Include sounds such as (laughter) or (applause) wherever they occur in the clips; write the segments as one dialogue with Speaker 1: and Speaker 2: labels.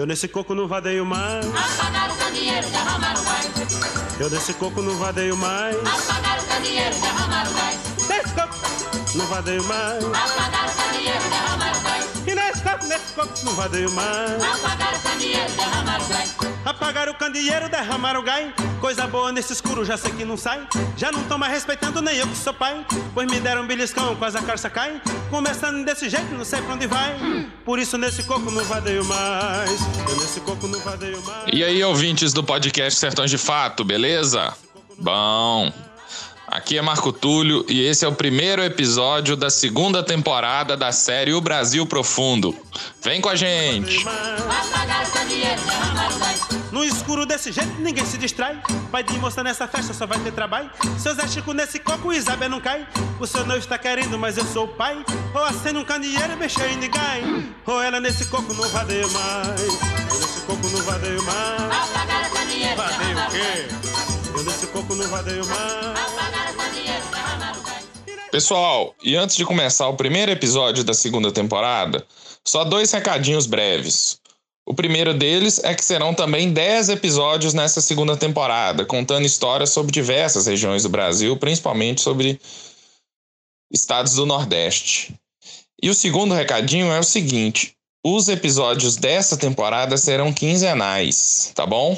Speaker 1: Eu nesse coco não vadeio mais.
Speaker 2: Apagaram o candeeiro, derramaram gás.
Speaker 1: Eu nesse coco não vadeio mais.
Speaker 2: Apagaram o candeeiro, derramaram gás.
Speaker 1: Nesse coco não vadeio mais.
Speaker 2: Apagaram o candeeiro, derramaram gás.
Speaker 1: E nesse coco, nesse coco não vadeio mais.
Speaker 2: Apagaram o candeeiro, derramaram gás.
Speaker 1: Apagaram o candeeiro, derramaram o gai. Coisa boa nesse escuro, já sei que não sai. Já não tão mais respeitando nem eu que sou pai. Pois me deram um beliscão, quase a carça cai. Começando desse jeito, não sei pra onde vai. Por isso nesse coco não vadeio mais. Eu nesse coco não vadeio mais.
Speaker 3: E aí, ouvintes do podcast Sertões de Fato, beleza? Bom. Aqui é Marco Túlio e esse é o primeiro episódio da segunda temporada da série O Brasil Profundo. Vem com a gente!
Speaker 1: No escuro desse jeito, ninguém se distrai. Pai de moça nessa festa só vai ter trabalho. Seu Zé Chico nesse coco, Isabel não cai. O seu noivo está querendo, mas eu sou o pai. Ou acendo um candeeiro mexer em ninguém. Ou ela nesse coco não vadeia mais. Eu nesse coco não vadeio mais. Vadeio o quê? Coco vadeio mais.
Speaker 2: Gás.
Speaker 3: Pessoal, e antes de começar o primeiro episódio da segunda temporada, só dois recadinhos breves. O primeiro deles é que serão também 10 episódios nessa segunda temporada, contando histórias sobre diversas regiões do Brasil, principalmente sobre estados do Nordeste. E o segundo recadinho é o seguinte: os episódios dessa temporada serão quinzenais, tá bom?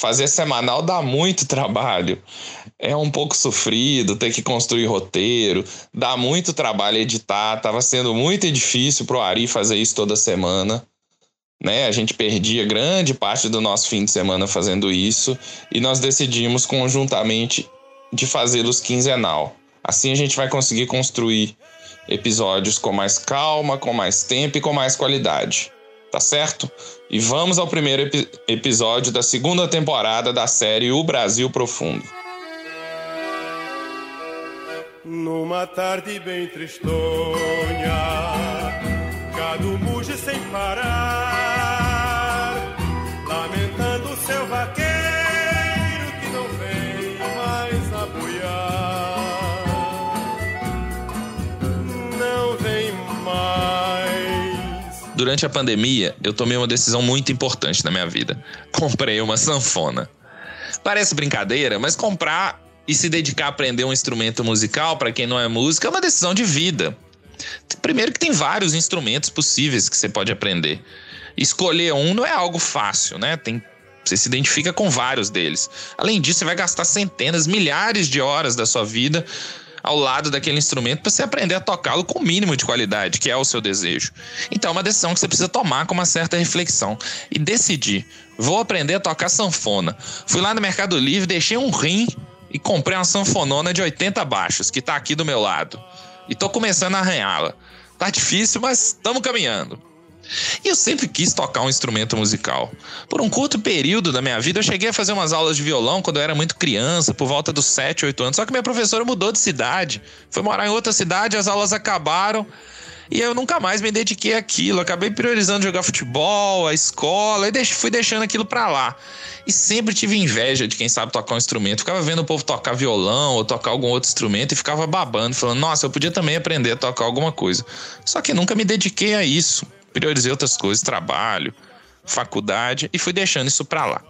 Speaker 3: Fazer semanal dá muito trabalho. É um pouco sofrido, ter que construir roteiro, dá muito trabalho editar. Tava sendo muito difícil pro Ari fazer isso toda semana. Né? A gente perdia grande parte do nosso fim de semana fazendo isso e nós decidimos conjuntamente de fazê-los quinzenal. Assim a gente vai conseguir construir episódios com mais calma, com mais tempo e com mais qualidade. Tá certo? E vamos ao primeiro epi- episódio da segunda temporada da série O Brasil Profundo.
Speaker 1: Numa tarde bem tristonha, gado muge sem parar,
Speaker 3: Durante a pandemia, eu tomei uma decisão muito importante na minha vida. (laughs) Comprei uma sanfona. Parece brincadeira, mas comprar e se dedicar a aprender um instrumento musical, para quem não é músico, é uma decisão de vida. Primeiro que tem vários instrumentos possíveis que você pode aprender. Escolher um não é algo fácil, né? Tem você se identifica com vários deles. Além disso, você vai gastar centenas, milhares de horas da sua vida ao lado daquele instrumento para você aprender a tocá-lo com o mínimo de qualidade, que é o seu desejo. Então é uma decisão que você precisa tomar com uma certa reflexão e decidir. Vou aprender a tocar sanfona. Fui lá no Mercado Livre, deixei um rim e comprei uma sanfonona de 80 baixos, que tá aqui do meu lado. E tô começando a arranhá-la. Tá difícil, mas estamos caminhando. E eu sempre quis tocar um instrumento musical. Por um curto período da minha vida, eu cheguei a fazer umas aulas de violão quando eu era muito criança, por volta dos 7, 8 anos. Só que minha professora mudou de cidade, foi morar em outra cidade, as aulas acabaram. E eu nunca mais me dediquei àquilo. Acabei priorizando jogar futebol, a escola, e fui deixando aquilo pra lá. E sempre tive inveja de quem sabe tocar um instrumento. Ficava vendo o povo tocar violão ou tocar algum outro instrumento e ficava babando, falando: nossa, eu podia também aprender a tocar alguma coisa. Só que nunca me dediquei a isso. Priorizei outras coisas, trabalho, faculdade, e fui deixando isso pra lá.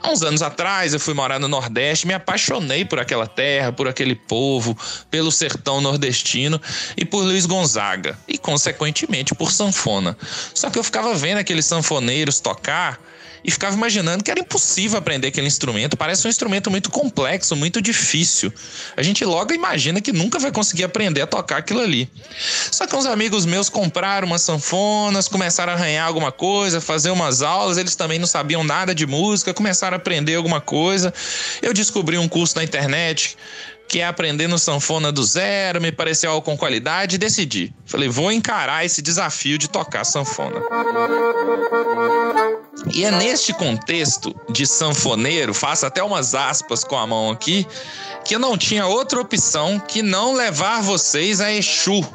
Speaker 3: Há uns anos atrás, eu fui morar no Nordeste, me apaixonei por aquela terra, por aquele povo, pelo sertão nordestino e por Luiz Gonzaga, e consequentemente por sanfona. Só que eu ficava vendo aqueles sanfoneiros tocar e ficava imaginando que era impossível aprender aquele instrumento. Parece um instrumento muito complexo, muito difícil. A gente logo imagina que nunca vai conseguir aprender a tocar aquilo ali. Só que uns amigos meus compraram umas sanfonas, começaram a arranhar alguma coisa, fazer umas aulas. Eles também não sabiam nada de música, começaram a aprender alguma coisa. Eu descobri um curso na internet que é aprendendo sanfona do zero, me pareceu algo com qualidade e decidi. Falei, vou encarar esse desafio de tocar sanfona. E é neste contexto de sanfoneiro, faço até umas aspas com a mão aqui, que eu não tinha outra opção que não levar vocês a Exu,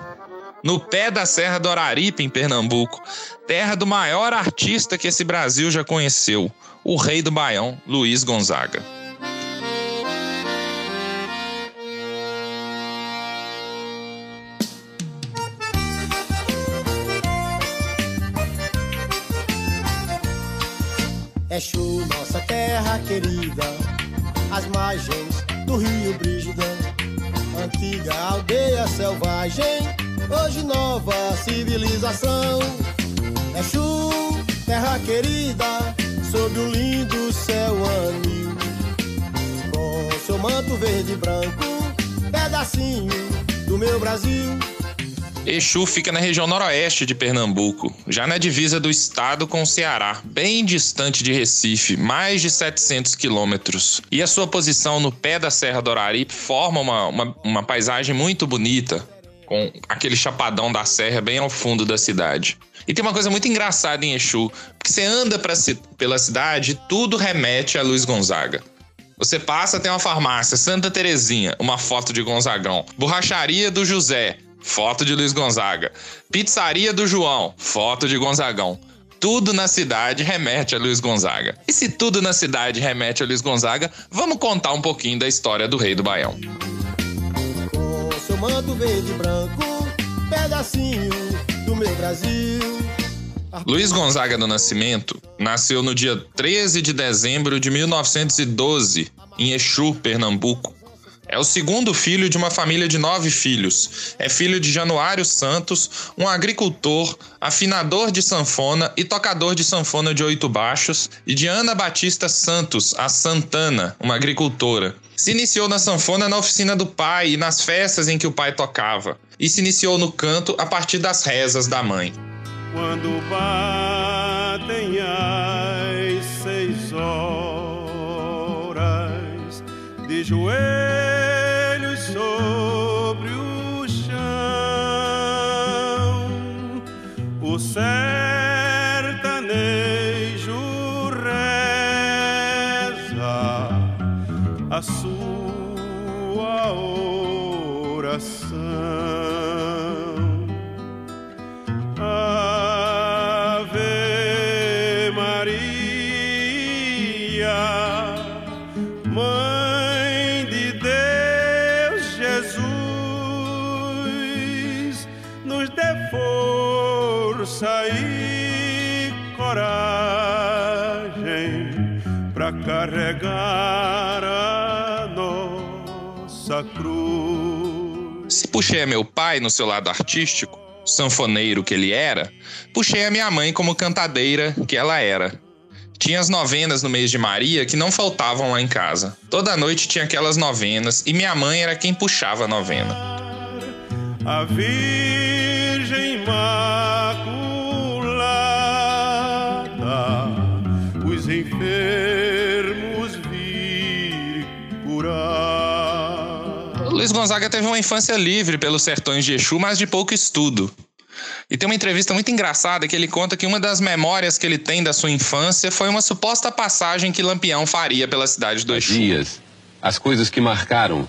Speaker 3: no pé da Serra do Araripe, em Pernambuco, terra do maior artista que esse Brasil já conheceu, o rei do Baião, Luiz Gonzaga.
Speaker 4: Exu, nossa terra querida, as margens do rio Brígida, antiga aldeia selvagem, hoje nova civilização. Exu, terra querida, sob um lindo céu anil, com seu manto verde e branco, pedacinho do meu Brasil.
Speaker 3: Exu fica na região noroeste de Pernambuco, já na divisa do estado com o Ceará, bem distante de Recife, mais de 700 quilômetros. E a sua posição no pé da Serra do Araripe forma uma, uma, uma paisagem muito bonita, com aquele chapadão da serra bem ao fundo da cidade. E tem uma coisa muito engraçada em Exu, porque você anda pela cidade e tudo remete a Luiz Gonzaga. Você passa, tem uma farmácia, Santa Terezinha, uma foto de Gonzagão. Borracharia do José, foto de Luiz Gonzaga. Pizzaria do João, foto de Gonzagão. Tudo na cidade remete a Luiz Gonzaga. E se tudo na cidade remete a Luiz Gonzaga, vamos contar um pouquinho da história do Rei do Baião.
Speaker 4: Com seu manto verde e branco, pedacinho do meu Brasil.
Speaker 3: Luiz Gonzaga do Nascimento nasceu no dia 13 de dezembro de 1912, em Exu, Pernambuco. É o segundo filho de uma família de nove filhos. É filho de Januário Santos, um agricultor, afinador de sanfona e tocador de sanfona de oito baixos, e de Ana Batista Santos, a Santana, uma agricultora. Se iniciou na sanfona na oficina do pai e nas festas em que o pai tocava, e se iniciou no canto a partir das rezas da mãe.
Speaker 1: Quando batem as seis horas de joelhos sobre o chão, o sertanejo reza a sua oração. Carregar a nossa cruz.
Speaker 3: Se puxei a meu pai no seu lado artístico, sanfoneiro que ele era, puxei a minha mãe como cantadeira que ela era. Tinha as novenas no mês de Maria que não faltavam lá em casa. Toda noite tinha aquelas novenas e minha mãe era quem puxava a novena.
Speaker 1: A Virgem Imaculada,
Speaker 3: Luiz Gonzaga teve uma infância livre pelos sertões de Exu, mas de pouco estudo. E tem uma entrevista muito engraçada que ele conta que uma das memórias que ele tem da sua infância foi uma suposta passagem que Lampião faria pela cidade do Exu.
Speaker 5: Dias, as coisas que marcaram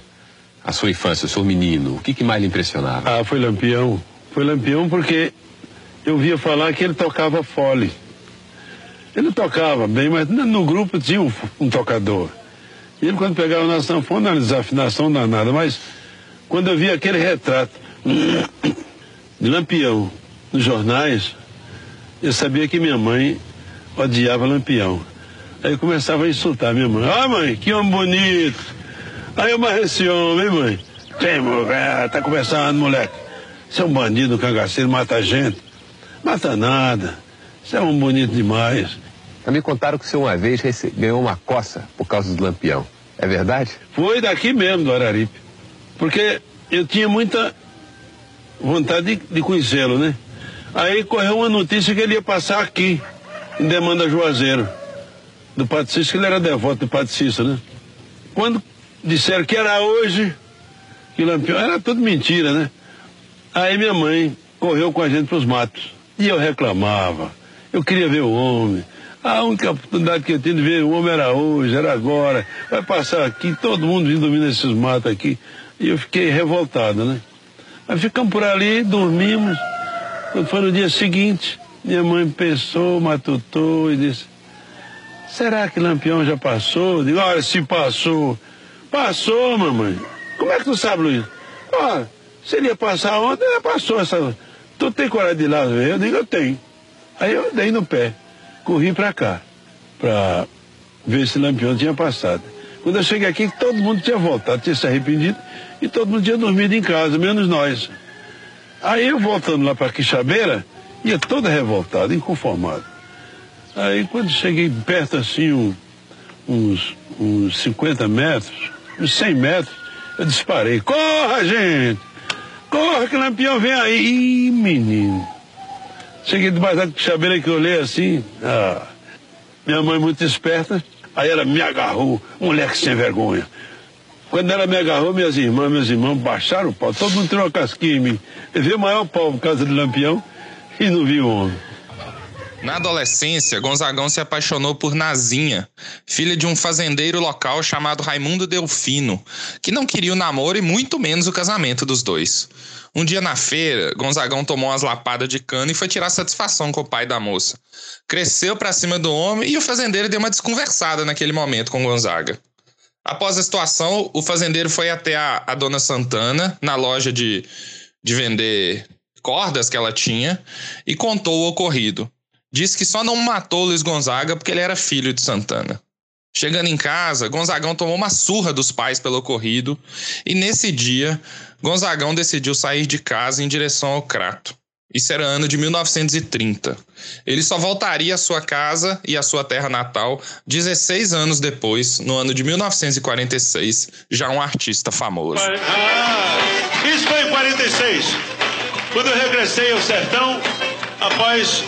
Speaker 5: a sua infância, o seu menino, o que, que mais lhe impressionava?
Speaker 6: Ah, foi Lampião. Foi Lampião porque eu via falar que ele tocava fole. Ele tocava bem, mas no grupo tinha um, um tocador. E quando pegava na sanfona, era desafinação danada, mas quando eu via aquele retrato de Lampião nos jornais, eu sabia que minha mãe odiava Lampião. Aí eu começava a insultar minha mãe. Ah, mãe, que homem bonito. Aí eu marrei esse homem, mãe? Tem, mulher, tá conversando, moleque. Você é um bandido, um cangaceiro, mata gente. Mata nada. Você é um bonito demais.
Speaker 5: Me contaram que o senhor uma vez ganhou uma coça por causa do lampião. É verdade?
Speaker 6: Foi daqui mesmo, do Araripe. Porque eu tinha muita vontade de, de conhecê-lo, né? Aí correu uma notícia que ele ia passar aqui, em Demanda Juazeiro, do Cícero, que ele era devoto do Cícero, né? Quando disseram que era hoje, que Lampião, era tudo mentira, né? Aí minha mãe correu com a gente para os matos. E eu reclamava. Eu queria ver o homem. A única oportunidade que eu tinha de ver o homem era hoje, era agora. Vai passar aqui, todo mundo vindo dormir nesses matos aqui. E eu fiquei revoltado, né? Aí ficamos por ali, dormimos. Foi no dia seguinte, minha mãe pensou, matutou e disse: Será que Lampião já passou? Eu digo, olha, se passou. Passou, mamãe. Como é que tu sabe, Luiz? Olha, se ele ia passar ontem, já passou essa. Tu tem coragem de ir lá ver? Eu digo, eu tenho. Aí eu dei no pé, corri pra cá. para ver se Lampião tinha passado. Quando eu cheguei aqui, todo mundo tinha voltado, tinha se arrependido e todo mundo tinha dormido em casa, menos nós. Aí eu voltando lá para Quixabeira, ia todo revoltado, inconformado. Aí quando cheguei perto assim, um, uns, uns 50 metros, uns 100 metros, eu disparei. Corra, gente! Corra que Lampião vem aí! Ih, menino! Cheguei debaixo da Quixabeira que eu olhei assim, ah, minha mãe muito esperta, aí ela me agarrou, moleque sem vergonha. Quando ela me agarrou, minhas irmãs, meus irmãos baixaram o pau. Todo mundo tirou uma casquinha em mim. Levei o maior pau por causa do lampião e não vi o homem.
Speaker 3: Na adolescência, Gonzagão se apaixonou por Nazinha, filha de um fazendeiro local chamado Raimundo Delfino, que não queria o namoro e muito menos o casamento dos dois. Um dia na feira, Gonzagão tomou umas lapadas de cana e foi tirar satisfação com o pai da moça. Cresceu pra cima do homem e o fazendeiro deu uma desconversada naquele momento com Gonzaga. Após a situação, o fazendeiro foi até a, a dona Santana, na loja de, de vender cordas que ela tinha, e contou o ocorrido. Disse que só não matou Luiz Gonzaga porque ele era filho de Santana. Chegando em casa, Gonzagão tomou uma surra dos pais pelo ocorrido, e nesse dia, Gonzagão decidiu sair de casa em direção ao Crato. Isso era ano de 1930. Ele só voltaria à sua casa e à sua terra natal 16 anos depois, no ano de 1946, já um artista famoso.
Speaker 7: Ah, isso foi em 46, quando eu regressei ao sertão após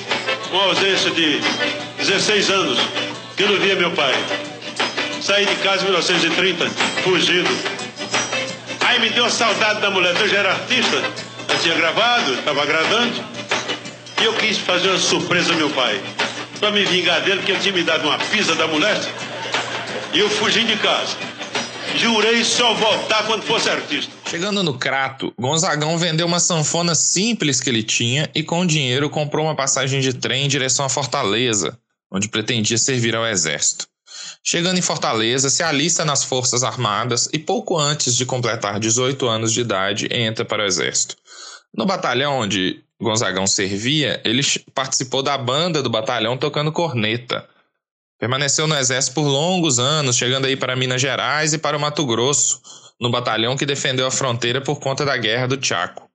Speaker 7: uma ausência de 16 anos, que eu não via meu pai. Saí de casa em 1930, fugido. Aí me deu saudade da mulher, eu já era artista, eu tinha gravado, estava gravando, e eu quis fazer uma surpresa ao meu pai, para me vingar dele, porque ele tinha me dado uma pisa da mulher, e eu fugi de casa. Jurei só voltar quando fosse artista.
Speaker 3: Chegando no Crato, Gonzagão vendeu uma sanfona simples que ele tinha e com o dinheiro comprou uma passagem de trem em direção a Fortaleza, onde pretendia servir ao exército. Chegando em Fortaleza, se alista nas Forças Armadas e pouco antes de completar 18 anos de idade entra para o exército. No batalhão onde Gonzagão servia, ele participou da banda do batalhão tocando corneta. Permaneceu no exército por longos anos, chegando aí para Minas Gerais e para o Mato Grosso, no batalhão que defendeu a fronteira por conta da Guerra do Chaco.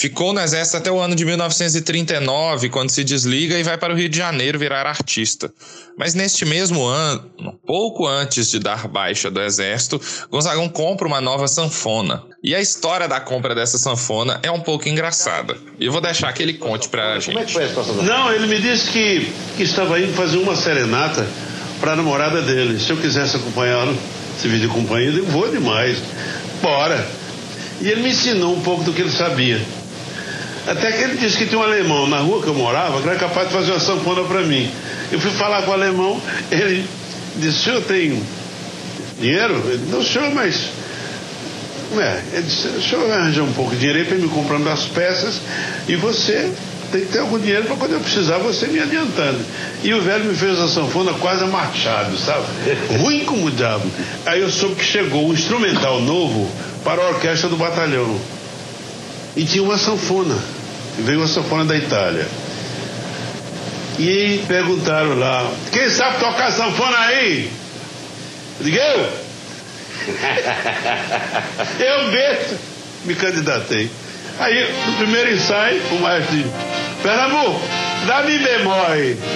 Speaker 3: Ficou no exército até o ano de 1939, quando se desliga e vai para o Rio de Janeiro virar artista. Mas neste mesmo ano, pouco antes de dar baixa do exército, Gonzagão compra uma nova sanfona. E a história da compra dessa sanfona é um pouco engraçada. E eu vou deixar que ele conte pra gente.
Speaker 8: Como é que foi a situação?
Speaker 7: Não, ele me disse que, que estava indo fazer uma serenata para a namorada dele. Se eu quisesse acompanhá-lo, se vir de companhia, eu vou demais. Bora. E ele me ensinou um pouco do que ele sabia. Até que ele disse que tinha um alemão na rua que eu morava que era capaz de fazer uma sanfona para mim. Eu fui falar com o alemão, ele disse, o senhor tem dinheiro? Ele disse, não, senhor, mas. É, ele disse, o senhor arranja um pouco de dinheiro para me comprando as peças e você tem que ter algum dinheiro para quando eu precisar você me adiantando. E o velho me fez a sanfona quase machado, sabe? (laughs) Ruim como o diabo. Aí eu soube que chegou um instrumental novo para a orquestra do batalhão. E tinha uma sanfona. Veio uma sanfona da Itália. E perguntaram lá, quem sabe tocar sanfona aí? Eu eu? (laughs) eu mesmo me candidatei. Aí, no primeiro ensaio, o maestro disse, Pernambuco, dá mi bemol aí. (laughs)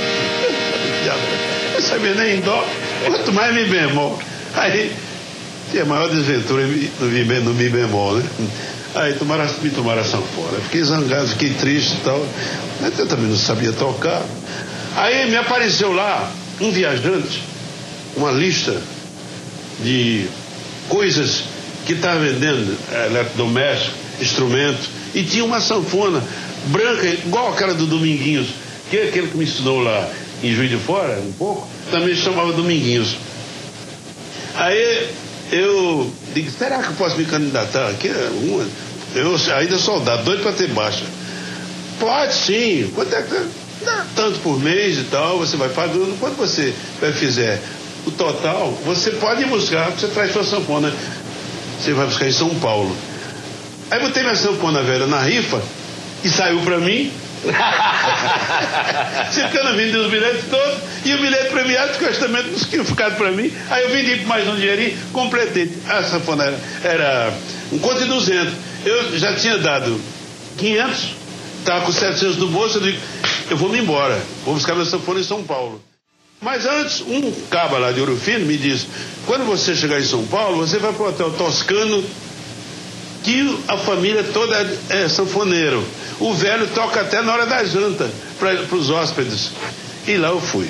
Speaker 7: Eu sabia nem em dó, quanto mais mi bemol. Aí, tinha a maior desventura no mi bemol, né? Aí tomaram, me tomaram a sanfona. Fiquei zangado, fiquei triste e tal. Mas eu também não sabia tocar. Aí me apareceu lá um viajante, uma lista de coisas que estava vendendo, eletrodoméstico, instrumento, e tinha uma sanfona branca, igual aquela do Dominguinhos, que é aquele que me ensinou lá em Juiz de Fora, um pouco, também chamava Dominguinhos. Aí eu digo, será que eu posso me candidatar aqui? Uma, eu ainda soldado, doido para ter baixa. Pode sim, quanto é que. Dá tanto por mês e tal, você vai pagando. Quando você fizer o total, você pode buscar, você traz sua sanfona. Você vai buscar em São Paulo. Aí botei minha sanfona velha na rifa e saiu para mim. (laughs) (laughs) Circano vendeu os bilhetes todos e o bilhete premiado justamente não tinha ficado para mim. Aí eu vendi mais um dinheirinho, completei. A sanfona era, era um conto de 200. Eu já tinha dado 500, estava com 700 no bolso, eu digo, eu vou me embora, vou buscar minha sanfona em São Paulo. Mas antes, um caba lá de Ouro Fino me disse, quando você chegar em São Paulo, você vai para o Hotel Toscano, que a família toda é sanfoneiro. O velho toca até na hora da janta para os hóspedes. E lá eu fui.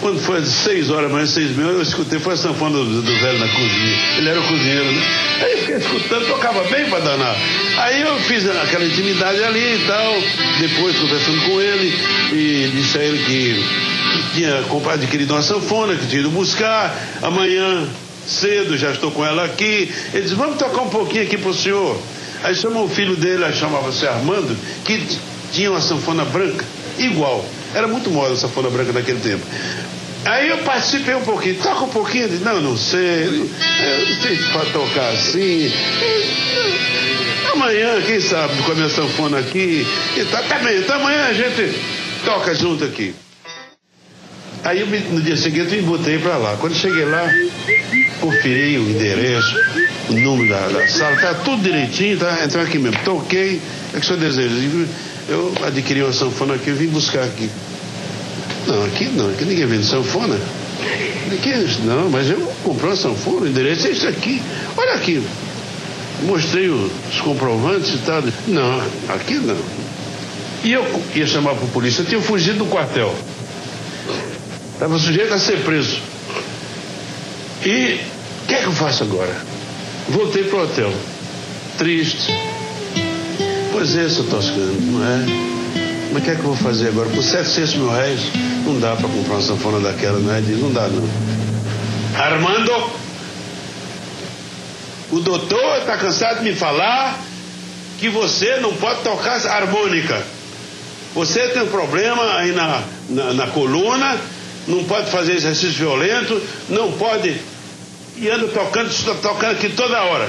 Speaker 7: Quando foi às seis horas, mais seis mil, eu escutei, foi a sanfona do, do, velho na cozinha. Ele era o cozinheiro, né? Aí eu fiquei escutando, tocava bem pra danar. Aí eu fiz aquela intimidade ali e tal, depois conversando com ele, e disse a ele que tinha comprado, adquirido uma sanfona, que tinha ido buscar, amanhã cedo, já estou com ela aqui. Ele disse, vamos tocar um pouquinho aqui pro senhor. Aí chamou o filho dele, chamava-se Armando, que tinha uma sanfona branca, igual. Era muito moda a sanfona branca naquele tempo. Aí eu participei um pouquinho, toca um pouquinho, disse, não, não sei, não, não sei se para tocar assim. Amanhã, quem sabe, com a minha sanfona aqui e tá, tá bem, então amanhã a gente toca junto aqui. Aí eu, no dia seguinte eu me botei para lá. Quando cheguei lá, conferi o endereço, o número da, da sala, tá tudo direitinho, tá? Entrei aqui mesmo, toquei, é que o senhor deseja. Eu adquiri uma sanfona aqui, eu vim buscar aqui. Não, aqui não, aqui ninguém vende sanfona. Aqui, não, mas eu comprei uma sanfona, o endereço é isso aqui. Olha aqui. Mostrei os comprovantes e tal. Não, aqui não. E eu ia chamar para a polícia, eu tinha fugido do quartel. Estava sujeito a ser preso. E o que é que eu faço agora? Voltei para o hotel. Triste. Pois é, seu Toscano, não é? Mas o que é que eu vou fazer agora? Por 700 mil reais, não dá para comprar uma sanfona daquela, não é? Não dá, não. Armando, o doutor está cansado de me falar que você não pode tocar harmônica. Você tem um problema aí na, na, na coluna não pode fazer exercício violento, não pode. E anda tocando, tocando aqui toda hora.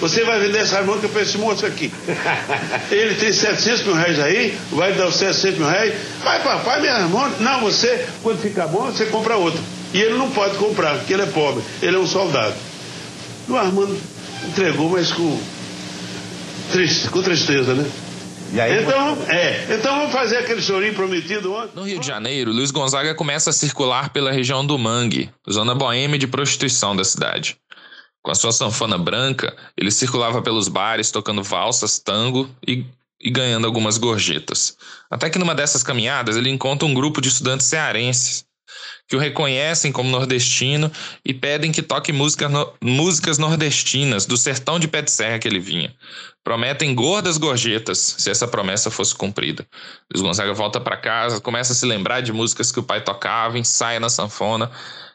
Speaker 7: Você vai vender essa harmônica para esse moço aqui. (laughs) Ele tem 700 mil reais aí, vai dar os 700 mil reais. Vai, papai, minha harmônica. Não, você, quando ficar bom, você compra outra. E ele não pode comprar, porque ele é pobre. Ele é um soldado. O Armando entregou, mas com, triste, com tristeza, né? Aí, então, é, então vamos fazer aquele chorinho prometido ontem.
Speaker 3: No Rio de Janeiro, Luiz Gonzaga começa a circular pela região do Mangue, zona boêmia de prostituição da cidade. Com a sua sanfona branca, ele circulava pelos bares tocando valsas, tango e, e ganhando algumas gorjetas. Até que numa dessas caminhadas ele encontra um grupo de estudantes cearenses que o reconhecem como nordestino e pedem que toque música no, músicas nordestinas do sertão de pé de serra que ele vinha. Prometem gordas gorjetas se essa promessa fosse cumprida. Luiz Gonzaga volta para casa, começa a se lembrar de músicas que o pai tocava, ensaia na sanfona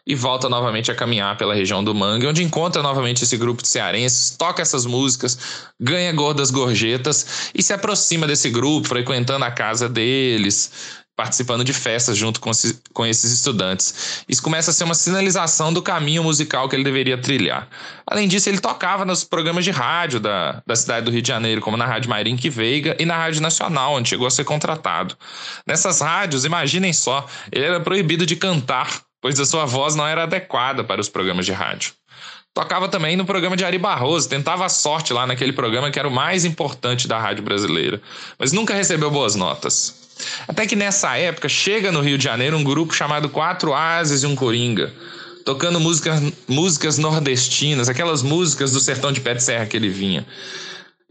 Speaker 3: e volta novamente a caminhar pela região do Mangue, onde encontra novamente esse grupo de cearenses, toca essas músicas, ganha gordas gorjetas e se aproxima desse grupo, frequentando a casa deles, participando de festas junto com, com esses estudantes. Isso começa a ser uma sinalização do caminho musical que ele deveria trilhar. Além disso, ele tocava nos programas de rádio da, da cidade do Rio de Janeiro, como na Rádio Marinque Veiga e na Rádio Nacional, onde chegou a ser contratado. Nessas rádios, imaginem só, ele era proibido de cantar, pois a sua voz não era adequada para os programas de rádio. Tocava também no programa de Ari Barroso, tentava a sorte lá naquele programa que era o mais importante da rádio brasileira, mas nunca recebeu boas notas. Até que nessa época chega no Rio de Janeiro um grupo chamado Quatro Ases e um Coringa, tocando músicas, músicas nordestinas, aquelas músicas do sertão de pé de serra que ele vinha.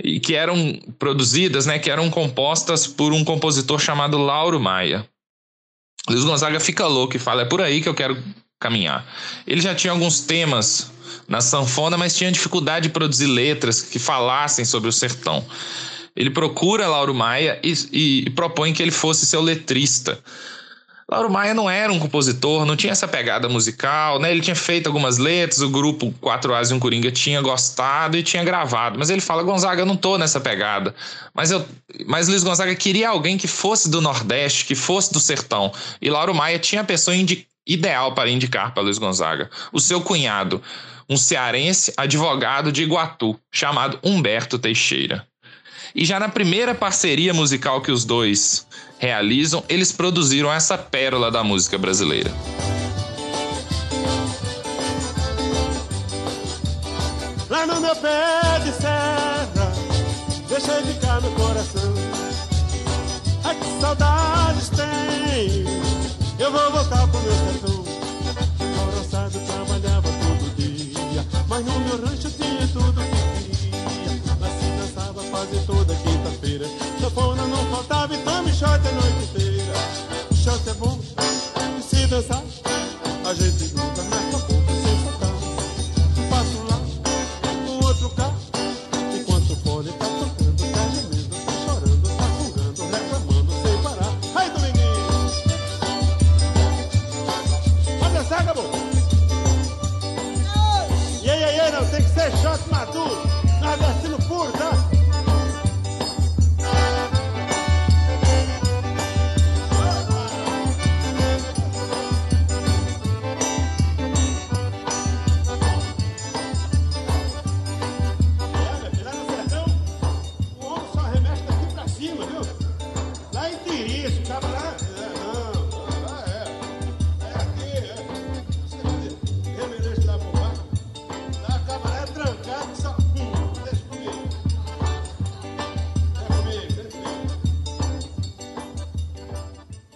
Speaker 3: E que eram produzidas, né, que eram compostas por um compositor chamado Lauro Maia. Luiz Gonzaga fica louco e fala: é por aí que eu quero caminhar. Ele já tinha alguns temas na sanfona, mas tinha dificuldade de produzir letras que falassem sobre o sertão ele procura Lauro Maia e, e propõe que ele fosse seu letrista. Lauro Maia não era um compositor, não tinha essa pegada musical, né? Ele tinha feito algumas letras, o grupo Quatro As e um Coringa tinha gostado e tinha gravado. Mas ele fala, Gonzaga, eu não tô nessa pegada. Mas, eu, mas Luiz Gonzaga queria alguém que fosse do Nordeste, que fosse do sertão. E Lauro Maia tinha a pessoa ideal para indicar para Luiz Gonzaga. O seu cunhado, um cearense advogado de Iguatu, chamado Humberto Teixeira. E já na primeira parceria musical que os dois realizam, eles produziram essa pérola da música brasileira.
Speaker 1: Lá no meu pé de serra, deixei ficar no coração. Ai que saudades tem, eu vou voltar pro meu sertão. Roçado trabalhava todo dia, mas no meu rancho quinta-feira. Sanfona não faltava e tome shot a noite inteira. Shot é bom, se dançar,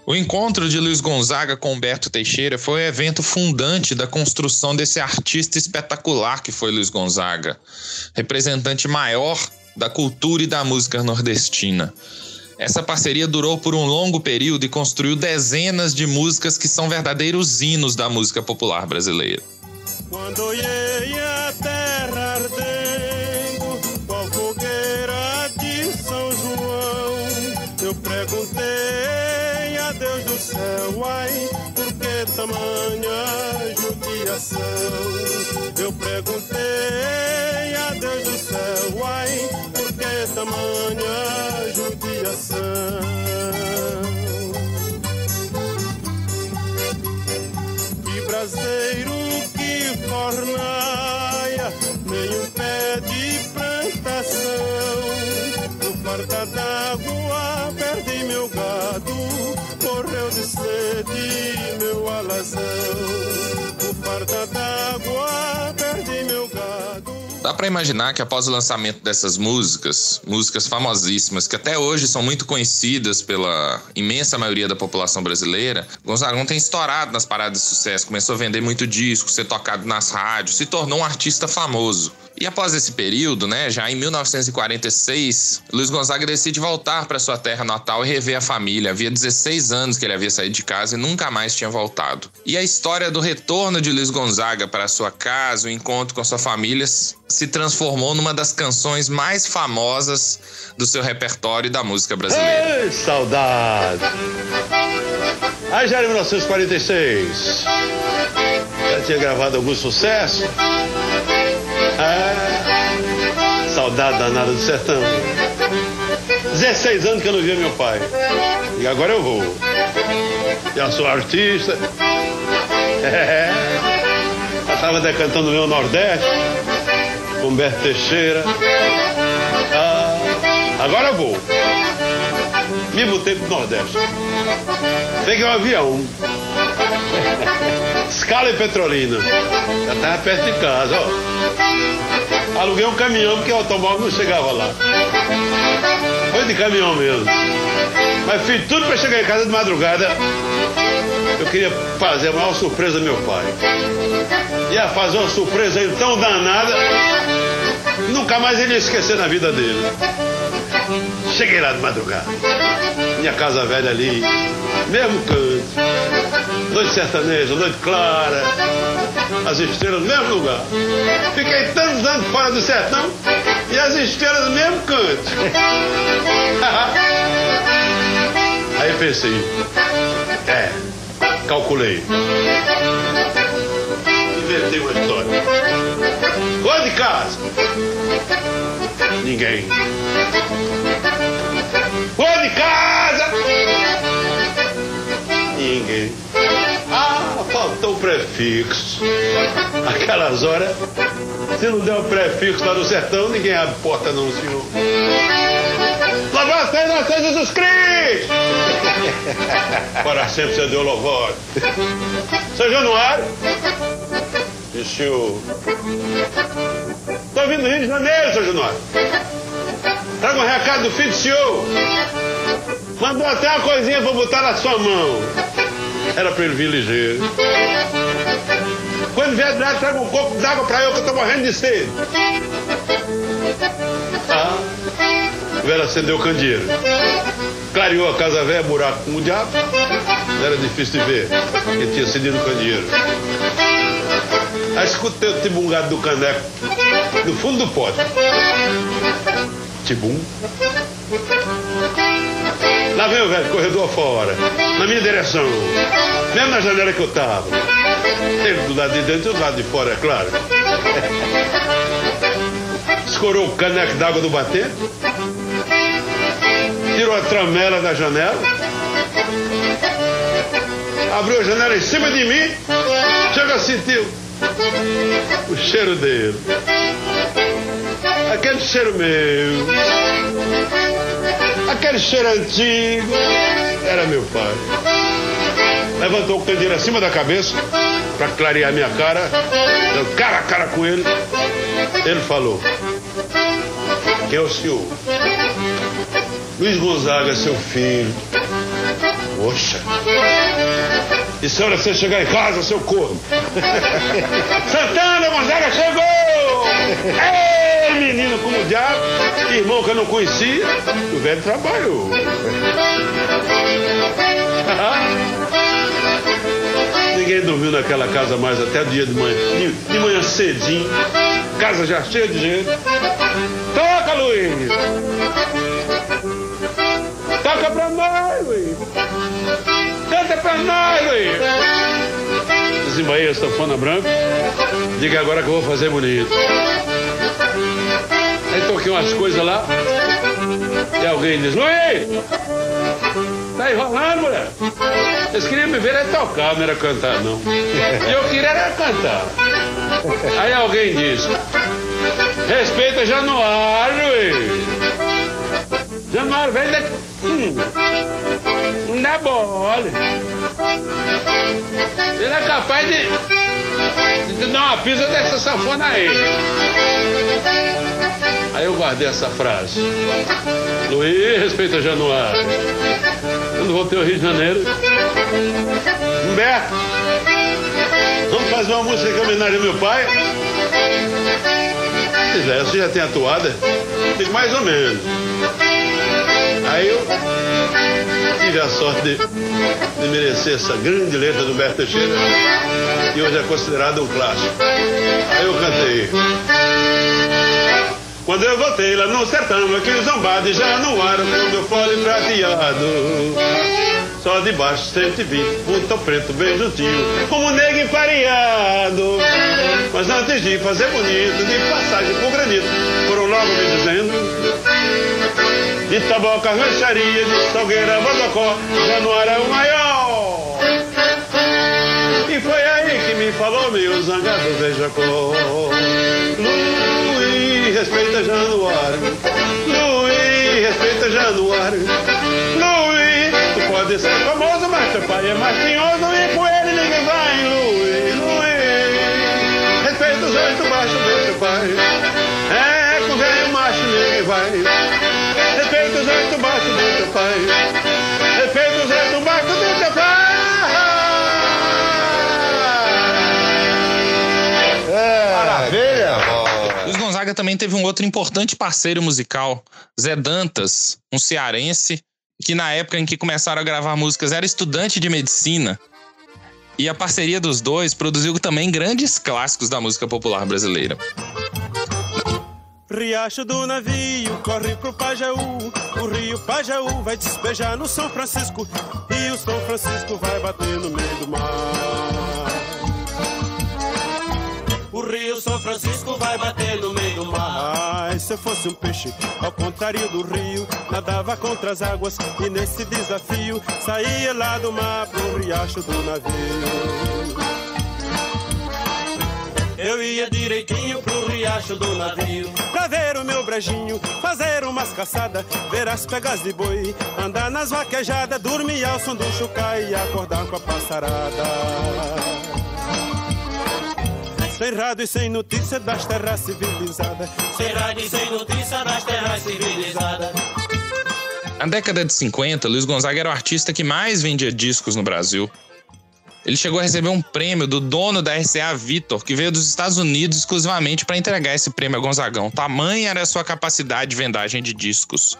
Speaker 1: O
Speaker 3: encontro de Luiz Gonzaga com Humberto Teixeira foi o evento fundante da construção desse artista espetacular que foi Luiz Gonzaga, representante maior da cultura e da música nordestina. Essa parceria durou por um longo período e construiu dezenas de músicas que são verdadeiros hinos da música popular brasileira.
Speaker 1: Quando olhei a judiação? Eu perguntei a Deus do céu, ai, por que tamanha judiação? Que braseiro que fornaia, nem um pé de plantação. No farta d'água perdi meu gado, morreu de sede meu alazão. D'água perdi meu gado.
Speaker 3: Dá pra imaginar que após o lançamento dessas músicas, músicas famosíssimas que até hoje são muito conhecidas pela imensa maioria da população brasileira, Gonzagão tem estourado nas paradas de sucesso, começou a vender muito disco, ser tocado nas rádios, se tornou um artista famoso. E após esse período, né, já em 1946, Luiz Gonzaga decide voltar para sua terra natal e rever a família. Havia 16 anos que ele havia saído de casa e nunca mais tinha voltado. E a história do retorno de Luiz Gonzaga para sua casa, o encontro com sua família, se transformou numa das canções mais famosas do seu repertório da música brasileira.
Speaker 7: Ei, saudade! Aí já era 1946. Já tinha gravado algum sucesso. É, saudade danada do sertão. 16 anos que eu não via meu pai. E agora eu vou. Já sou artista. (laughs) É. Já estava decantando meu Nordeste. Humberto Teixeira. Ah, agora eu vou. Me botei pro Nordeste. Peguei um avião. Escala em Petrolina. Já tava perto de casa, ó. Aluguei um caminhão porque o automóvel não chegava lá. Foi de caminhão mesmo. Mas fiz tudo para chegar em casa de madrugada. Eu queria fazer a maior surpresa ao meu pai. Ia fazer uma surpresa aí tão danada. Nunca mais ele ia esquecer na vida dele. Cheguei lá de madrugada. Minha casa velha ali, mesmo canto. Noite sertaneja, noite clara. As estrelas no mesmo lugar. Fiquei tantos anos fora do sertão e as estrelas no mesmo canto. (laughs) Aí pensei, é, calculei. Inventei uma história. Rua de casa. Ninguém. Rua de casa. Ninguém. Ah, faltou o prefixo. Aquelas horas, se não der o prefixo lá no sertão, ninguém abre porta não, senhor. vocês, nasceu Jesus Cristo! (laughs) Para sempre você deu louvor. Seu Januário? Disse o. Estou vindo do Rio de Janeiro, seu Januário. Traga um recado do filho do senhor. Mandou até uma coisinha pra botar na sua mão. Era pra ele vir ligeiro. Quando vier lá, traga um copo d'água pra eu que eu tô morrendo de sede. Ah, o velho acendeu o candeeiro. Clareou a casa velha, buraco com o diabo. Era difícil de ver. Ele tinha acendido o candeeiro. Aí escutei o tibungado do caneco no fundo do pote. Tibum. Vem o velho, corredor fora, na minha direção, mesmo na janela que eu tava. Ele do lado de dentro e do lado de fora, é claro. (laughs) Escorou o caneco d'água do batente, tirou a tramela da janela, abriu a janela em cima de mim, chega a sentir o cheiro dele. Aquele cheiro meu. Aquele cheiro antigo. Era meu pai. Levantou o candeeiro acima da cabeça para clarear minha cara. Deu cara a cara com ele. Ele falou: Quem é o senhor? Luiz Gonzaga, seu filho. Poxa. E se hora você chegar em casa, seu corno? (laughs) Santana Gonzaga chegou! (laughs) Ei, menino como o diabo, irmão que eu não conhecia, o velho trabalhou. (laughs) Ninguém dormiu naquela casa mais até o dia de manhã. De, manhã cedinho, casa já cheia de gente. Toca, Luiz! Toca pra nós, Luiz! Canta pra nós, Luiz! Desembaí a sanfona branca. Diga agora que eu vou fazer bonito. Toquei umas coisas lá. E alguém diz, Luiz! Tá enrolando, mulher? Eles queriam me ver é tocar, não era cantar, não. E eu queria era cantar. Aí alguém diz, respeita Januário, Luiz. Januário, vem daqui. Hum, não dá bola. Ele é capaz de, de dar uma pisa dessa sanfona aí. Aí eu guardei essa frase. Luiz, respeita Januário. Quando voltei ao Rio de Janeiro. Humberto, vamos fazer uma música em homenagem ao meu pai? Pois é, você já tem atuada? Digo, mais ou menos. Aí eu tive a sorte de, de merecer essa grande letra do Humberto Teixeira, que hoje é considerada um clássico. Aí eu cantei. Quando eu voltei lá no sertão, aquele zombado já no ar, com meu fole prateado. Só de baixo 120, punta preto bem juntinho, como negro empareado. Mas antes de fazer bonito, de passagem por granito, foram logo me dizendo de taboca, rancharia, de salgueira, bodocó, Januário é o maior. E foi aí que me falou meu zangado beija-cor. Luiz, respeita Januário. Luiz, respeita Januário. Luiz, tu pode ser famoso, mas teu pai é mais tinhoso e com ele ninguém vai. Luiz, Luiz, respeita os oito baixos do teu pai. É, com velho macho ninguém vai. Respeita os oito baixos do teu pai.
Speaker 3: Também teve um outro importante parceiro musical, Zé Dantas, um cearense, que na época em que começaram a gravar músicas era estudante de medicina. E a parceria dos dois produziu também grandes clássicos da música popular brasileira.
Speaker 1: Riacho do navio corre pro Pajaú, o rio Pajaú vai despejar no São Francisco e o São Francisco vai bater no meio do mar. O rio São Francisco vai bater no meio do mar. Ai, se eu fosse um peixe, ao contrário do rio, nadava contra as águas e nesse desafio saía lá do mar pro riacho do navio. Eu ia direitinho pro riacho do navio Pra ver o meu brejinho, fazer umas caçadas Ver as pegas de boi, andar nas vaquejadas Dormir ao som do chucai e acordar com a passarada sem rádio e sem notícia das terras civilizadas.
Speaker 9: Sem rádio e sem notícia das terras civilizadas.
Speaker 3: Na década de 50, Luiz Gonzaga era o artista que mais vendia discos no Brasil. Ele chegou a receber um prêmio do dono da RCA Victor, que veio dos Estados Unidos exclusivamente para entregar esse prêmio a Gonzagão. Tamanha era a sua capacidade de vendagem de discos.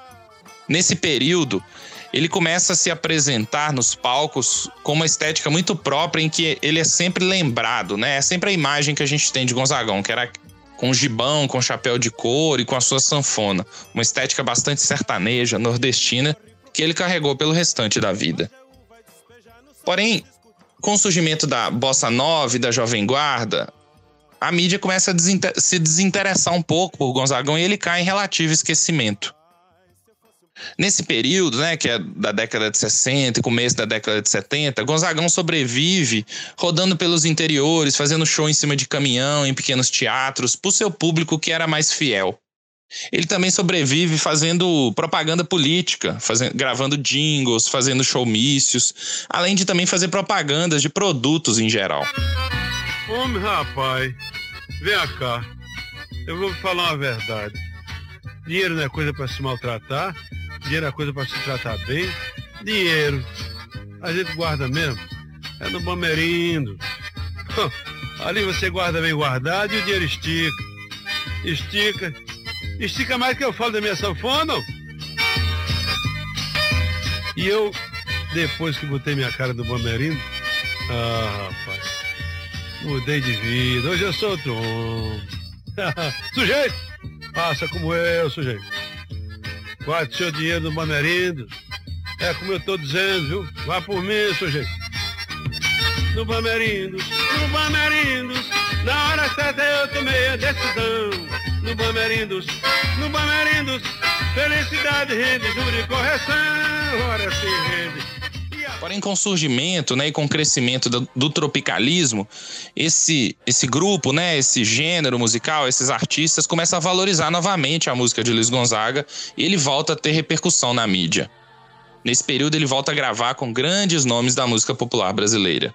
Speaker 3: Nesse período, ele começa a se apresentar nos palcos com uma estética muito própria em que ele é sempre lembrado, né? É sempre a imagem que a gente tem de Gonzagão, que era com gibão, com chapéu de couro e com a sua sanfona. Uma estética bastante sertaneja, nordestina, que ele carregou pelo restante da vida. Porém, com o surgimento da bossa nova e da jovem guarda, a mídia começa a desinter se desinteressar um pouco por Gonzagão e ele cai em relativo esquecimento. Nesse período, né, que é da década de 60 e começo da década de 70, Gonzagão sobrevive rodando pelos interiores, fazendo show em cima de caminhão, em pequenos teatros, para o seu público que era mais fiel. Ele também sobrevive fazendo propaganda política, fazendo, gravando jingles, fazendo showmícios, além de também fazer propagandas de produtos em geral.
Speaker 6: Homem, rapaz, vem cá. Eu vou falar uma verdade. Dinheiro não é coisa para se maltratar, dinheiro é coisa para se tratar bem. Dinheiro, a gente guarda mesmo, é no Bamerindo. (laughs) Ali você guarda bem guardado e o dinheiro estica. Estica. Estica mais que eu falo da minha sanfona. E eu, depois que botei minha cara do Bamerindo, ah, rapaz, mudei de vida. Hoje eu sou outro homem. (laughs) Sujeito! Faça como eu, sujeito. Guarde seu dinheiro no Bamerindo. É como eu tô dizendo, viu? Vá por mim, sujeito. No Bamerindos, no Bamerindos, na hora certa eu tomei a decisão. No Bamerindos, no Bamerindos, felicidade rende, juro e correção, hora se rende.
Speaker 3: Porém, com o surgimento né, e com o crescimento do, do, tropicalismo, esse, esse grupo, né, esse gênero musical, esses artistas começam a valorizar novamente a música de Luiz Gonzaga e ele volta a ter repercussão na mídia. Nesse período, ele volta a gravar com grandes nomes da música popular brasileira.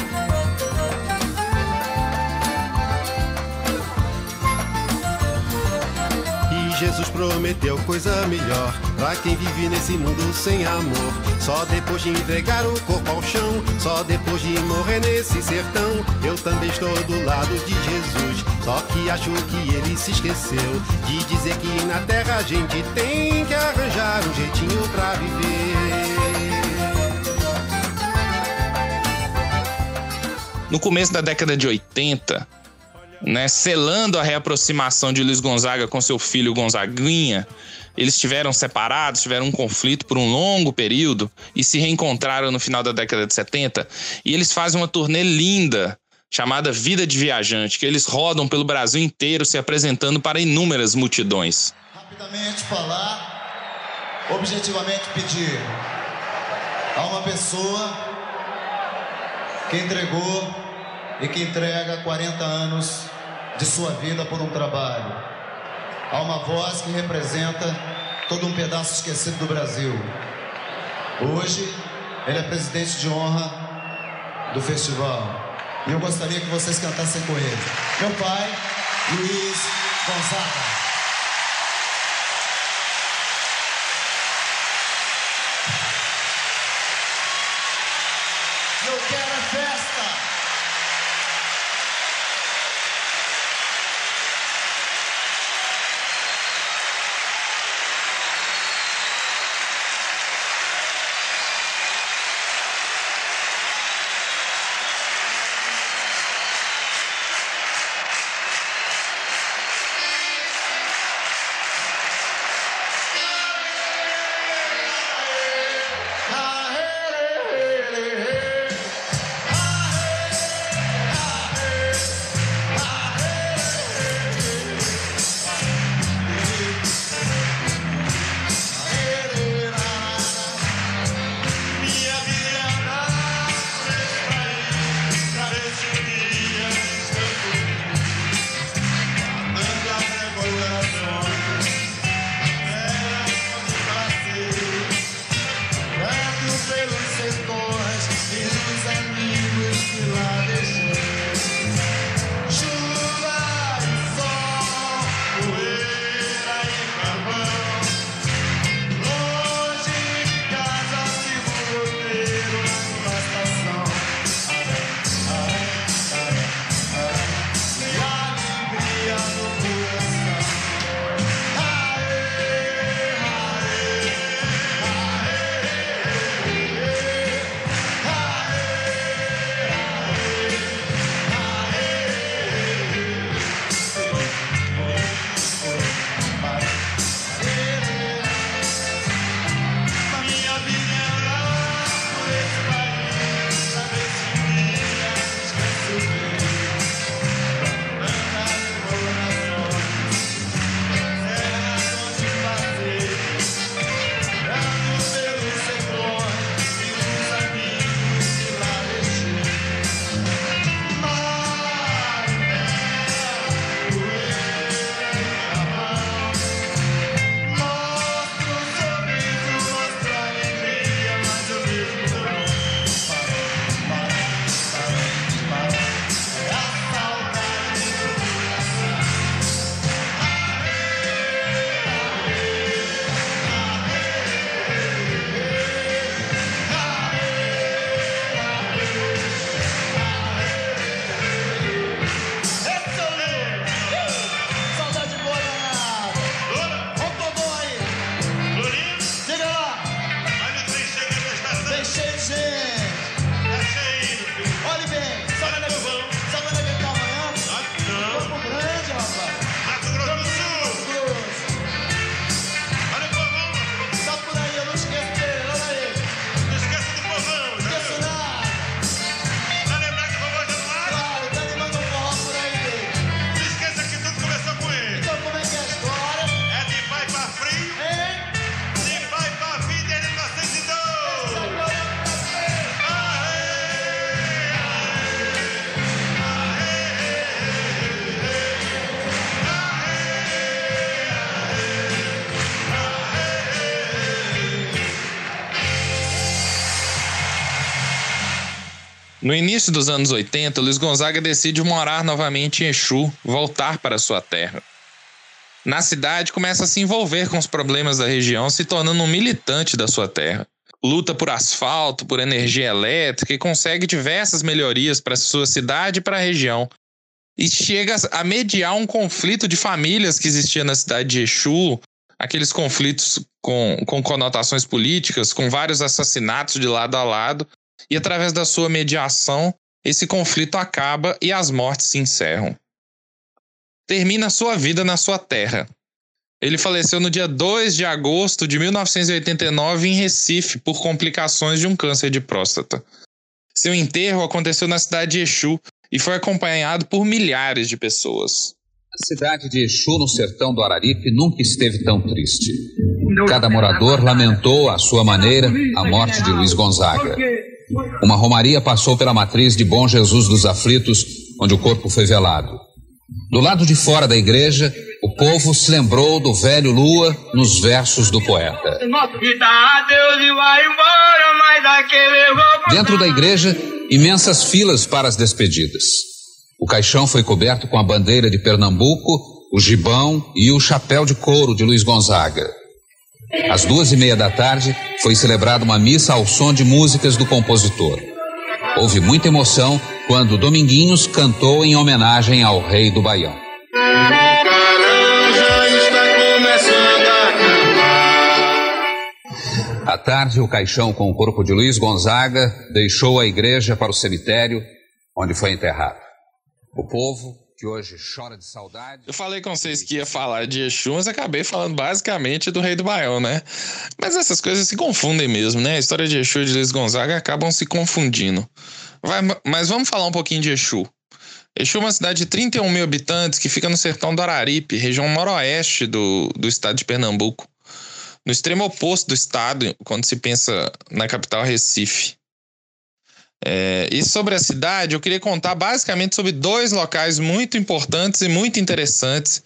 Speaker 1: Jesus prometeu coisa melhor Pra quem vive nesse mundo sem amor. Só depois de entregar o corpo ao chão Só depois de morrer nesse sertão Eu também estou do lado de Jesus. Só que acho que ele se esqueceu De dizer que na terra a gente tem que arranjar um jeitinho pra viver.
Speaker 3: No começo da década de 80, né, selando a reaproximação de Luiz Gonzaga com seu filho Gonzaguinha. Eles estiveram separados, tiveram um conflito por um longo período e se reencontraram no final da década de 70. E eles fazem uma turnê linda chamada Vida de Viajante, que eles rodam pelo Brasil inteiro se apresentando para inúmeras multidões.
Speaker 10: Rapidamente falar, objetivamente pedir a uma pessoa que entregou e que entrega 40 anos de sua vida por um trabalho. Há uma voz que representa todo um pedaço esquecido do Brasil. Hoje, ele é presidente de honra do festival. E eu gostaria que vocês cantassem com ele. Meu pai, Luiz Gonzaga. Eu quero
Speaker 3: No início dos anos 80, Luiz Gonzaga decide morar novamente em Exu, voltar para sua terra. Na cidade, começa a se envolver com os problemas da região, se tornando um militante da sua terra. Luta por asfalto, por energia elétrica e consegue diversas melhorias para sua cidade e para a região. E chega a mediar um conflito de famílias que existia na cidade de Exu, aqueles conflitos com, com conotações políticas, com vários assassinatos de lado a lado, e através da sua mediação, esse conflito acaba e as mortes se encerram. Termina sua vida na sua terra. Ele faleceu no dia 2 de agosto de 1989 em Recife por complicações de um câncer de próstata. Seu enterro aconteceu na cidade de Exu e foi acompanhado por milhares de pessoas.
Speaker 11: A cidade de Exu, no sertão do Araripe, nunca esteve tão triste. Cada morador lamentou, à sua maneira, a morte de Luiz Gonzaga. Uma romaria passou pela matriz de Bom Jesus dos Aflitos, onde o corpo foi velado. Do lado de fora da igreja, o povo se lembrou do velho Lua nos versos do poeta. Dentro da igreja, imensas filas para as despedidas. O caixão foi coberto com a bandeira de Pernambuco, o gibão e o chapéu de couro de Luiz Gonzaga. Às duas e meia da tarde, foi celebrada uma missa ao som de músicas do compositor. Houve muita emoção quando Dominguinhos cantou em homenagem ao rei do Baião. À tarde, o caixão com o corpo de Luiz Gonzaga deixou a igreja para o cemitério, onde foi enterrado. O povo, que hoje chora de saudade.
Speaker 3: Eu falei com vocês que ia falar de Exu, mas acabei falando basicamente do Rei do Baião, né? Mas essas coisas se confundem mesmo, né? A história de Exu e de Luiz Gonzaga acabam se confundindo. Vai, mas vamos falar um pouquinho de Exu. Exu é uma cidade de 31 mil habitantes que fica no sertão do Araripe, região noroeste do, do estado de Pernambuco. No extremo oposto do estado, quando se pensa na capital Recife. É, e sobre a cidade, eu queria contar basicamente sobre dois locais muito importantes e muito interessantes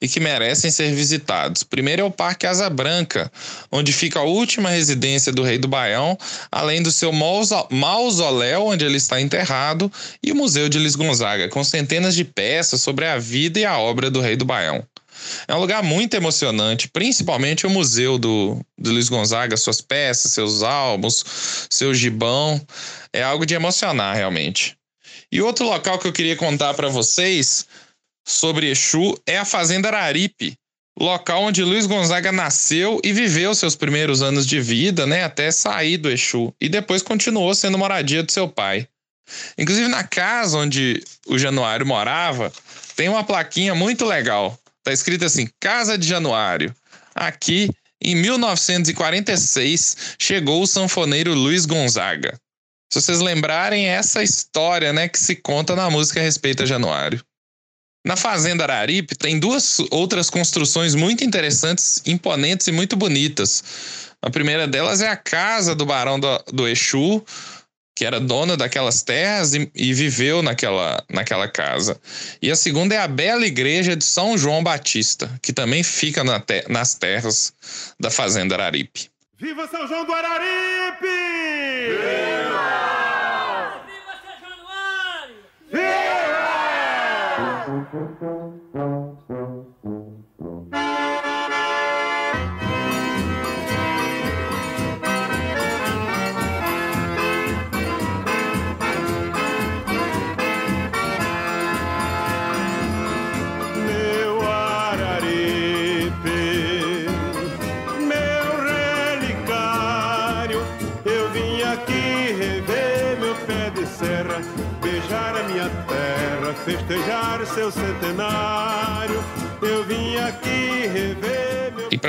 Speaker 3: e que merecem ser visitados. Primeiro é o Parque Asa Branca, onde fica a última residência do Rei do Baião, além do seu mausoléu, onde ele está enterrado, e o Museu de Luiz Gonzaga, com centenas de peças sobre a vida e a obra do Rei do Baião. É um lugar muito emocionante, principalmente o museu do, do Luiz Gonzaga, suas peças, seus álbuns, seu gibão. É algo de emocionar, realmente. E outro local que eu queria contar para vocês sobre Exu é a Fazenda Araripe, local onde Luiz Gonzaga nasceu e viveu seus primeiros anos de vida, né, até sair do Exu, e depois continuou sendo moradia do seu pai. Inclusive na casa onde o Januário morava, tem uma plaquinha muito legal. Tá escrito assim: Casa de Januário. Aqui, em 1946, chegou o sanfoneiro Luiz Gonzaga. Se vocês lembrarem, essa história né, que se conta na música Respeita Januário. Na Fazenda Araripe tem duas outras construções muito interessantes, imponentes e muito bonitas. A primeira delas é a casa do Barão do, do Exu, que era dona daquelas terras e, e, viveu naquela, naquela casa. E a segunda é a bela igreja de São João Batista, que também fica na te, nas terras da Fazenda Araripe.
Speaker 1: Viva São João do Araripe! Viva! Viva São Januário!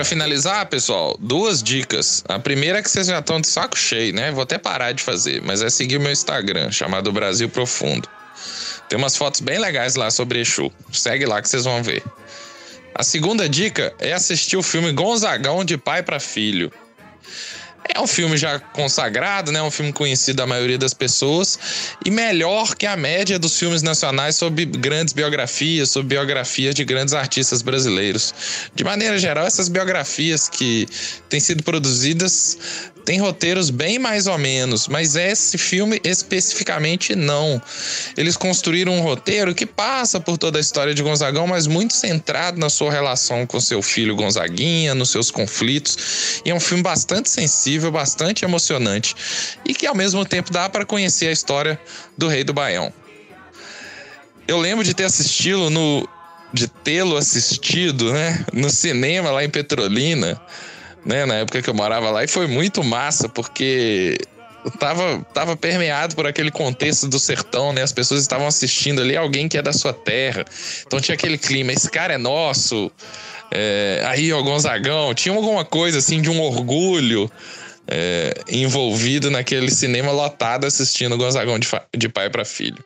Speaker 3: Finalizar, pessoal, duas dicas. A primeira é que vocês já estão de saco cheio, né? Vou até parar de fazer, mas é seguir o meu Instagram, chamado Brasil Profundo. Tem umas fotos bem legais lá sobre Exu. Segue lá que vocês vão ver. A segunda dica é assistir o filme Gonzagão de pai para filho. É um filme já consagrado, né? Um filme conhecido da maioria das pessoas e melhor que a média dos filmes nacionais sobre grandes biografias, sobre biografias de grandes artistas brasileiros. De maneira geral, essas biografias que têm sido produzidas tem roteiros bem mais ou menos, mas esse filme especificamente não. Eles construíram um roteiro que passa por toda a história de Gonzagão, mas muito centrado na sua relação com seu filho Gonzaguinha, nos seus conflitos. E é um filme bastante sensível, bastante emocionante e que ao mesmo tempo dá para conhecer a história do Rei do Baião. Eu lembro de ter assistido no de tê-lo assistido, né, no cinema lá em Petrolina, né, na época que eu morava lá, e foi muito massa, porque tava, tava permeado por aquele contexto do sertão, né? As pessoas estavam assistindo ali alguém que é da sua terra. Então tinha aquele clima, esse cara é nosso. É, aí, o Gonzagão, tinha alguma coisa assim de um orgulho é, envolvido naquele cinema lotado assistindo Gonzagão de, de pai para filho.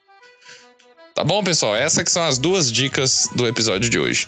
Speaker 3: Tá bom, pessoal? Essas que são as duas dicas do episódio de hoje.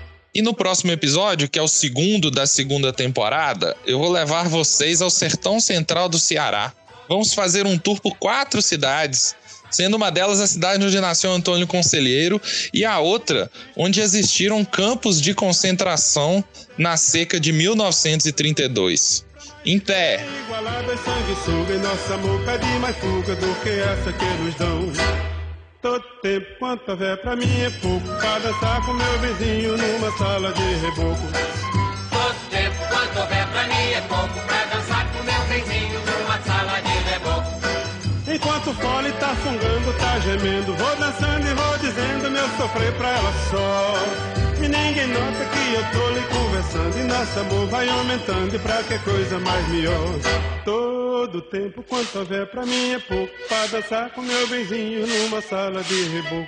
Speaker 3: E no próximo episódio, que é o segundo da segunda temporada, eu vou levar vocês ao sertão central do Ceará. Vamos fazer um tour por quatro cidades, sendo uma delas a cidade onde nasceu Antônio Conselheiro e a outra onde existiram campos de concentração na seca de 1932. Em pé.
Speaker 1: Igualada sanguessuga e nossa amor pede mais fuga do que essa que nos dão. Todo tempo quanto houver pra mim é pouco. Pra dançar com meu vizinho numa sala de reboco.
Speaker 2: Todo tempo quanto houver pra mim é pouco. Pra dançar com meu vizinho numa sala de reboco.
Speaker 1: Enquanto o fole tá fungando, tá gemendo. Vou dançando e vou dizendo meu sofrer pra ela só E ninguém nota que eu tô lhe conversando E nosso amor vai aumentando e pra que coisa mais melhor? Todo tempo quanto houver pra mim é pouco Pra dançar com meu benzinho numa sala de reboco.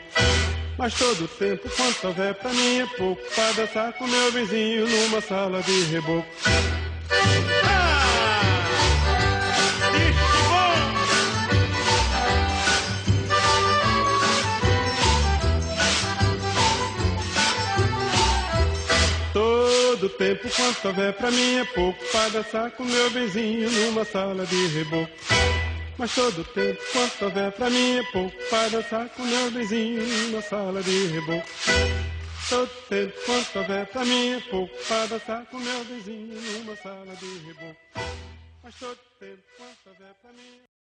Speaker 1: Mas todo tempo quanto houver pra mim é pouco Pra dançar com meu benzinho numa sala de reboco Todo tempo quanto houver pra mim é pouco Pra dançar com meu benzinho numa sala de reboco. Mas todo tempo quanto houver pra mim é pouco Pra dançar com meu benzinho numa sala de reboco. Todo tempo quanto houver pra mim é pouco Pra dançar com meu benzinho numa sala de reboco. Mas todo tempo quanto houver pra mim